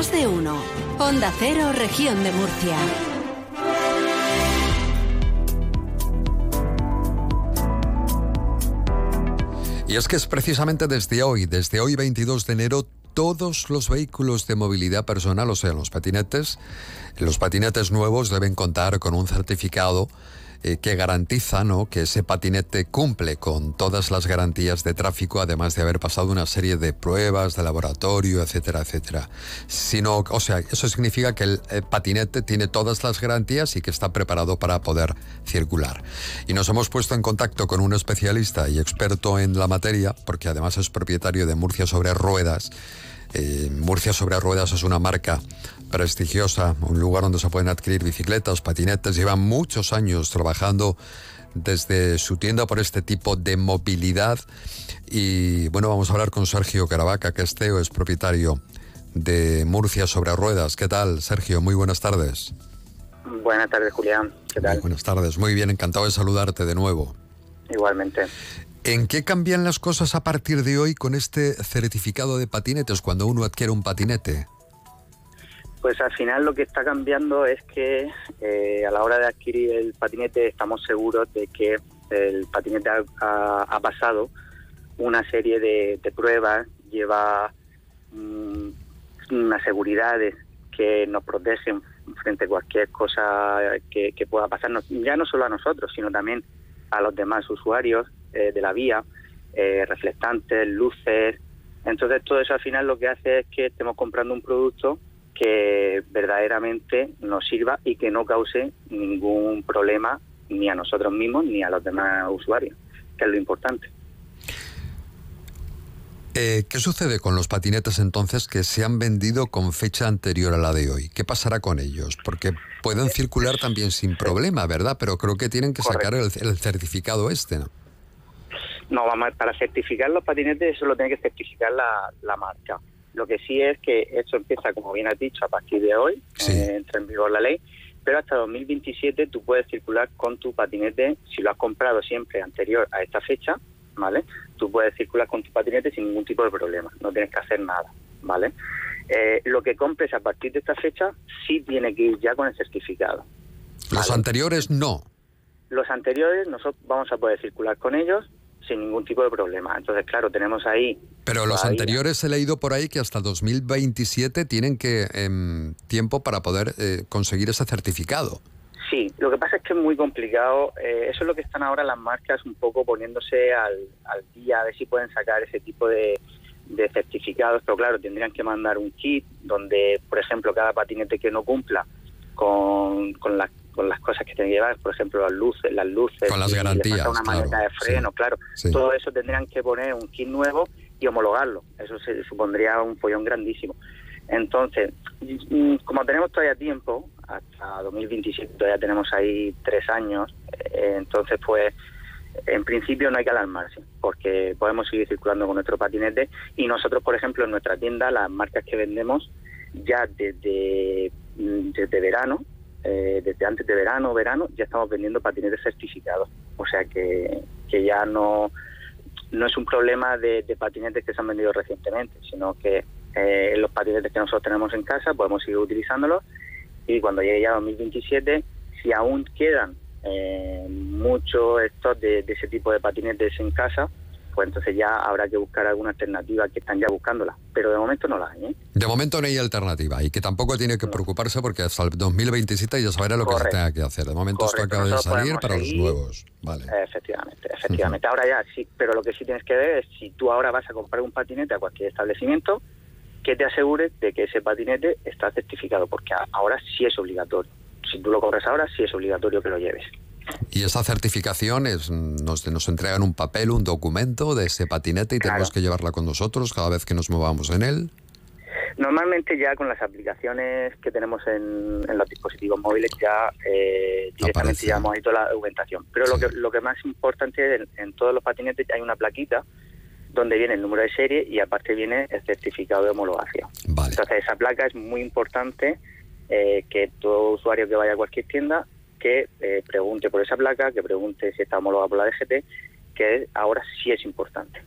Más de uno. Onda Cero, región de Murcia. Y es que es precisamente desde hoy, desde hoy 22 de enero, todos los vehículos de movilidad personal, o sea, los patinetes, los patinetes nuevos deben contar con un certificado eh, que garantiza ¿no? que ese patinete cumple con todas las garantías de tráfico, además de haber pasado una serie de pruebas de laboratorio, etcétera, etcétera. Sino, o sea, eso significa que el, el patinete tiene todas las garantías y que está preparado para poder circular. Y nos hemos puesto en contacto con un especialista y experto en la materia, porque además es propietario de Murcia sobre Ruedas. Eh, Murcia sobre Ruedas es una marca prestigiosa, un lugar donde se pueden adquirir bicicletas, patinetes. Lleva muchos años trabajando desde su tienda por este tipo de movilidad. Y bueno, vamos a hablar con Sergio Caravaca, que es CEO, es propietario de Murcia sobre Ruedas. ¿Qué tal, Sergio? Muy buenas tardes. Buenas tardes, Julián. ¿Qué tal? Muy buenas tardes. Muy bien, encantado de saludarte de nuevo. Igualmente. ¿En qué cambian las cosas a partir de hoy con este certificado de patinetes cuando uno adquiere un patinete? Pues al final lo que está cambiando es que eh, a la hora de adquirir el patinete estamos seguros de que el patinete ha, pasado una serie de, de pruebas, lleva mm, unas seguridades que nos protegen frente a cualquier cosa que, que pueda pasarnos, ya no solo a nosotros, sino también a los demás usuarios eh, de la vía, eh, reflectantes, luces. Entonces todo eso al final lo que hace es que estemos comprando un producto que verdaderamente nos sirva y que no cause ningún problema ni a nosotros mismos ni a los demás usuarios, que es lo importante. Eh, ¿Qué sucede con los patinetes entonces que se han vendido con fecha anterior a la de hoy? ¿Qué pasará con ellos? Porque pueden circular también sin problema, ¿verdad? Pero creo que tienen que sacar el, el certificado este, ¿no? No, vamos, a- para certificar los patinetes eso lo tiene que certificar la, la marca. Lo que sí es que esto empieza, como bien has dicho, a partir de hoy, Sí. eh, entra en vigor la ley, pero hasta 2027 tú puedes circular con tu patinete, si lo has comprado siempre anterior a esta fecha, ¿vale? Tú puedes circular con tu patinete sin ningún tipo de problema, no tienes que hacer nada, ¿vale? Eh, lo que compres a partir de esta fecha sí tiene que ir ya con el certificado. Los anteriores no. Los anteriores nosotros vamos a poder circular con ellos sin ningún tipo de problema. Entonces, claro, tenemos ahí Pero los Todavía. anteriores he leído por ahí que hasta 2027 tienen que em, tiempo para poder eh, conseguir ese certificado. Sí, lo que pasa es que es muy complicado. eh, eso es lo que están ahora las marcas un poco poniéndose al, al día, a ver si pueden sacar ese tipo de, de certificados. Pero claro, tendrían que mandar un kit donde, por ejemplo, cada patinete que no cumpla con, con, las, con las cosas que tiene que llevar, por ejemplo, las luces, las luces, Con las garantías, una claro, maneta de freno, sí, claro. sí. Todo eso tendrían que poner un kit nuevo y homologarlo. Eso se supondría un follón grandísimo. Entonces, mm, como tenemos todavía tiempo, hasta 2027 todavía tenemos ahí tres años, eh, entonces pues en principio no hay que alarmarse, porque podemos seguir circulando con nuestro patinete y nosotros, por ejemplo, en nuestra tienda, las marcas que vendemos ya desde, mm, desde verano, eh, desde antes de verano, verano, ya estamos vendiendo patinetes certificados. O sea que, que ya no, no es un problema de, patinetes que se han vendido recientemente, sino que eh, los patinetes que nosotros tenemos en casa podemos seguir utilizándolos y cuando llegue ya 2027, si aún quedan eh, muchos estos de, de ese tipo de patinetes en casa, pues entonces ya habrá que buscar alguna alternativa que están ya buscándola. Pero de momento no la hay. ¿eh? De momento no hay alternativa y que tampoco tiene que preocuparse porque hasta el 2027 ya sabrá lo que se tenga que hacer. De momento esto acaba de salir para los nuevos. Vale. Efectivamente, efectivamente. Ahora ya sí, pero lo que sí tienes que ver es si tú ahora vas a comprar un patinete a cualquier establecimiento, que te asegures de que ese patinete está certificado, porque ahora sí es obligatorio. Si tú lo compras ahora, sí es obligatorio que lo lleves. Y esa certificación es, nos, nos entregan un papel, un documento de ese patinete y Claro. tenemos que llevarla con nosotros cada vez que nos movamos en él. Normalmente ya con las aplicaciones que tenemos en, en los dispositivos móviles ya eh, directamente llevamos ahí toda la documentación. Pero Sí. lo, que, lo que más importante es en, en todos los patinetes hay una plaquita donde viene el número de serie y aparte viene el certificado de homologación. Vale. Entonces esa placa es muy importante eh, que todo usuario que vaya a cualquier tienda que eh, pregunte por esa placa, que pregunte si está homologada por la DGT, que ahora sí es importante.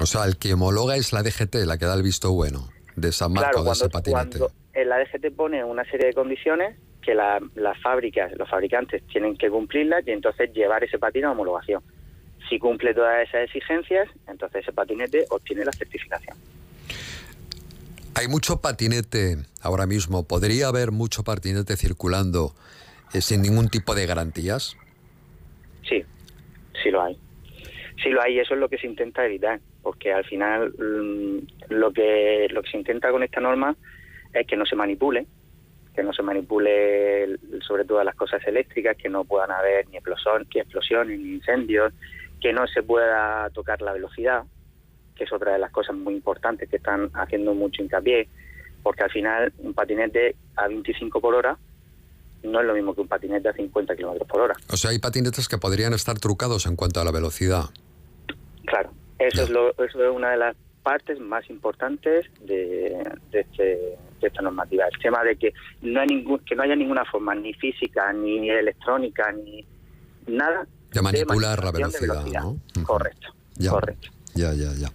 O sea, el que homologa es la DGT, la que da el visto bueno. de esa marca de ese patinete. Cuando la DGT pone una serie de condiciones que las fábricas, los fabricantes tienen que cumplirlas y entonces llevar ese patín a homologación. Si cumple todas esas exigencias, entonces ese patinete obtiene la certificación. Hay mucho patinete ahora mismo. ¿Podría haber mucho patinete circulando eh, sin ningún tipo de garantías? Sí, sí lo hay. Sí lo hay, eso es lo que se intenta evitar, porque al final mm, lo que lo que se intenta con esta norma es que no se manipule, que no se manipule sobre todo las cosas eléctricas, que no puedan haber ni, explosiones, ni explosiones ni incendios, que no se pueda tocar la velocidad, que es otra de las cosas muy importantes que están haciendo mucho hincapié, porque al final un patinete a 25 por hora no es lo mismo que un patinete a 50 kilómetros por hora. O sea, hay patinetes que podrían estar trucados en cuanto a la velocidad. Claro, eso, es, lo, eso es una de las partes más importantes de, este, esta normativa. El tema de que no, hay ningún, que no haya ninguna forma, ni física, ni electrónica, ni nada. De manipular la velocidad, ¿no? Correcto, ya, correcto. Ya, ya, ya.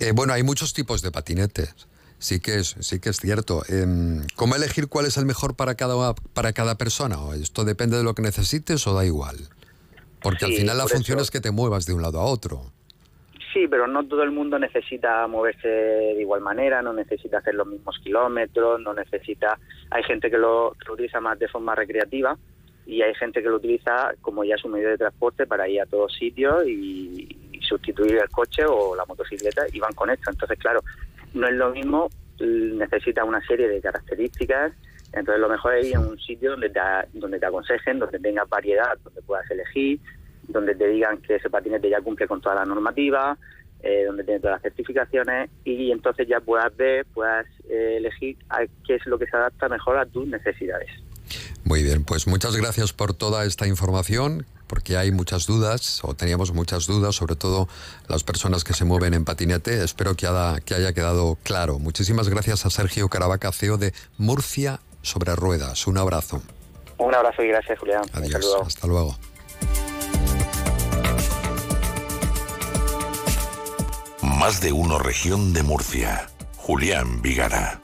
Eh, bueno, hay muchos tipos de patinetes. Sí que es, sí que es cierto. Em, ¿Cómo elegir cuál es el mejor para cada, para cada persona? ¿O ¿Esto depende de lo que necesites o da igual? Porque al final la función es que te muevas de un lado a otro. Sí, pero no todo el mundo necesita moverse de igual manera, no necesita hacer los mismos kilómetros, no necesita... Hay gente que lo, utiliza más de forma recreativa y hay gente que lo utiliza como ya su medio de transporte para ir a todos sitios y, sustituir el coche o la motocicleta y van con esto. Entonces, claro, no es lo mismo, necesita una serie de características, entonces lo mejor es ir a un sitio donde te, donde te aconsejen, donde tengas variedad, donde puedas elegir, donde te digan que ese patinete ya cumple con toda la normativa, eh, donde tiene todas las certificaciones y entonces ya puedas ver, puedas eh, elegir qué es lo que se adapta mejor a tus necesidades. Muy bien, pues muchas gracias por toda esta información, porque hay muchas dudas, o teníamos muchas dudas, sobre todo las personas que se mueven en patinete. Espero que haya, que haya quedado claro. Muchísimas gracias a Sergio Caravaca, CEO de Murcia sobre Ruedas. Un abrazo. Un abrazo y gracias, Julián. Adiós. Hasta luego. Más de uno región de Murcia. Julián Vigara.